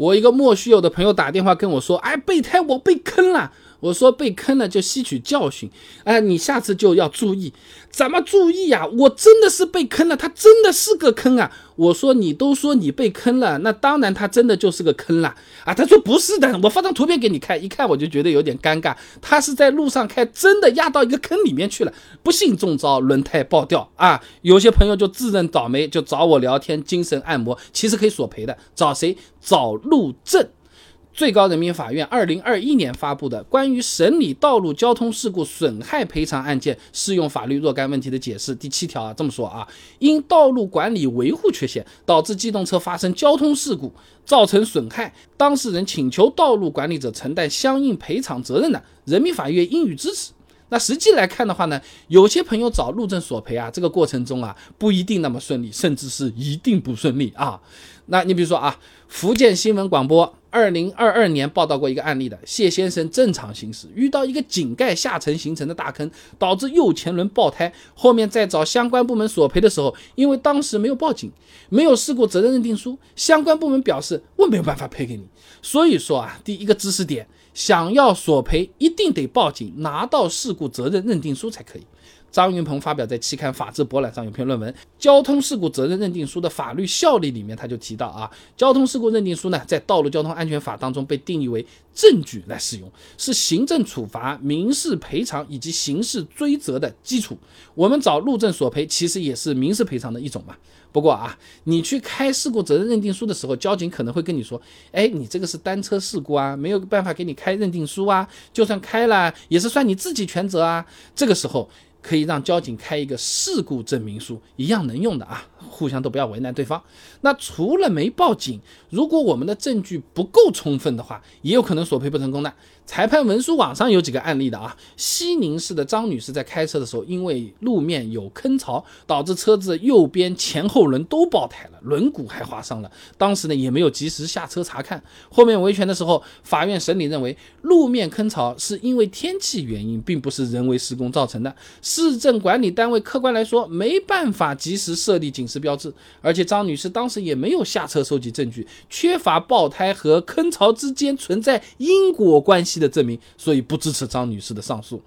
我一个莫须有的朋友打电话跟我说，哎，备胎我被坑了。我说被坑了就吸取教训，哎，你下次就要注意，怎么注意呀？我真的是被坑了，他真的是个坑啊！我说你都说你被坑了，那当然他真的就是个坑了啊！他说不是的，我发张图片给你看，一看我就觉得有点尴尬，他是在路上开，真的压到一个坑里面去了，不幸中招，轮胎爆掉啊！有些朋友就自认倒霉，就找我聊天，精神按摩，其实可以索赔的，找谁？找路政。最高人民法院二零二一年发布的《关于审理道路交通事故损害赔偿案件适用法律若干问题的解释》第七条啊，这么说啊，因道路管理维护缺陷导致机动车发生交通事故，造成损害，当事人请求道路管理者承担相应赔偿责任的，人民法院应予支持。那实际来看的话呢，有些朋友找路政索赔啊，这个过程中啊，不一定那么顺利，甚至是一定不顺利啊。那你比如说啊，福建新闻广播。二零二二年报道过一个案例的谢先生正常行驶，遇到一个井盖下沉形成的大坑，导致右前轮爆胎。后面在找相关部门索赔的时候，因为当时没有报警，没有事故责任认定书，相关部门表示我没有办法赔给你。所以说啊，第一个知识点，想要索赔一定得报警，拿到事故责任认定书才可以。张云鹏发表在期刊《法治博览》上有篇论文《交通事故责任认定书的法律效力》里面，他就提到啊，交通事故认定书呢，在《道路交通安全法》当中被定义为证据来使用，是行政处罚、民事赔偿以及刑事追责的基础。我们找路政索赔，其实也是民事赔偿的一种嘛。不过啊，你去开事故责任认定书的时候，交警可能会跟你说，哎，你这个是单车事故啊，没有办法给你开认定书啊，就算开了，也是算你自己全责啊。这个时候。可以让交警开一个事故证明书，一样能用的啊，互相都不要为难对方。那除了没报警，如果我们的证据不够充分的话，也有可能索赔不成功的。裁判文书网上有几个案例的啊，西宁市的张女士在开车的时候，因为路面有坑槽，导致车子右边前后轮都爆胎了，轮毂还划伤了。当时呢也没有及时下车查看，后面维权的时候，法院审理认为路面坑槽是因为天气原因，并不是人为施工造成的。市政管理单位客观来说没办法及时设立警示标志，而且张女士当时也没有下车收集证据，缺乏爆胎和坑槽之间存在因果关系。的证明，所以不支持张女士的上诉。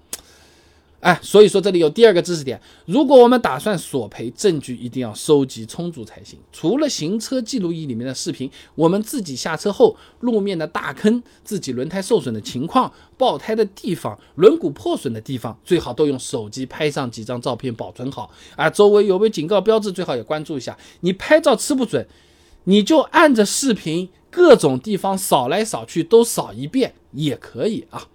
哎，所以说这里有第二个知识点：如果我们打算索赔，证据一定要收集充足才行。除了行车记录仪里面的视频，我们自己下车后路面的大坑、自己轮胎受损的情况、爆胎的地方、轮毂破损的地方，最好都用手机拍上几张照片保存好。啊，周围有没有警告标志，最好也关注一下。你拍照吃不准，你就按着视频。各种地方扫来扫去都扫一遍也可以啊。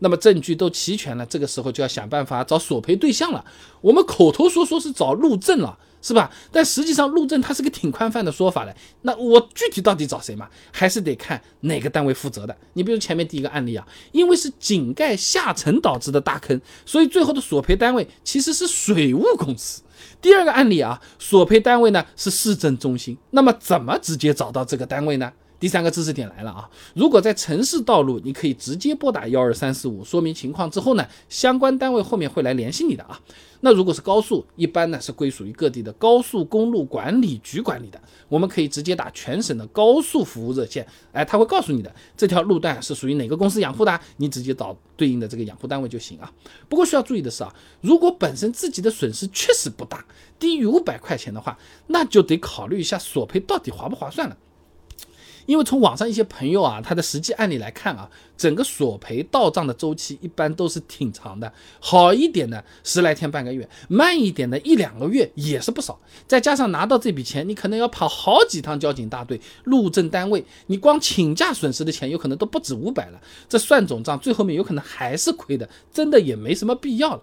那么证据都齐全了，这个时候就要想办法找索赔对象了。我们口头说说是找路政了，是吧？但实际上路政它是个挺宽泛的说法的。那我具体到底找谁嘛？还是得看哪个单位负责的。你比如前面第一个案例啊，因为是井盖下沉导致的大坑，所以最后的索赔单位其实是水务公司。第二个案例啊，索赔单位呢是市政中心。那么怎么直接找到这个单位呢？第三个知识点来了啊！如果在城市道路，你可以直接拨打幺二三四五说明情况之后呢，相关单位后面会来联系你的啊。那如果是高速，一般呢是归属于各地的高速公路管理局管理的，我们可以直接打全省的高速服务热线，哎，他会告诉你的这条路段是属于哪个公司养护的，你直接找对应的这个养护单位就行啊。不过需要注意的是啊，如果本身自己的损失确实不大，低于五百块钱的话，那就得考虑一下索赔到底划不划算了。因为从网上一些朋友啊，他的实际案例来看啊，整个索赔到账的周期一般都是挺长的，好一点的十来天半个月，慢一点的一两个月也是不少。再加上拿到这笔钱，你可能要跑好几趟交警大队、路政单位，你光请假损失的钱有可能都不止五百了。这算总账，最后面有可能还是亏的，真的也没什么必要了。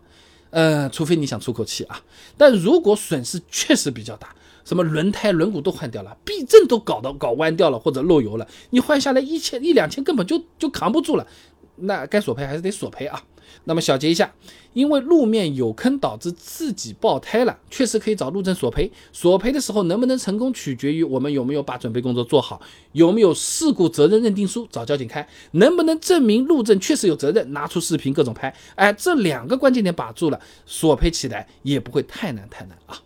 呃，除非你想出口气啊。但如果损失确实比较大。什么轮胎、轮毂都换掉了，避震都搞到搞弯掉了或者漏油了，你换下来一千一两千根本就就扛不住了，那该索赔还是得索赔啊。那么小结一下，因为路面有坑导致自己爆胎了，确实可以找路政索赔。索赔的时候能不能成功，取决于我们有没有把准备工作做好，有没有事故责任认定书找交警开，能不能证明路政确实有责任，拿出视频各种拍。哎，这两个关键点把住了，索赔起来也不会太难太难啊。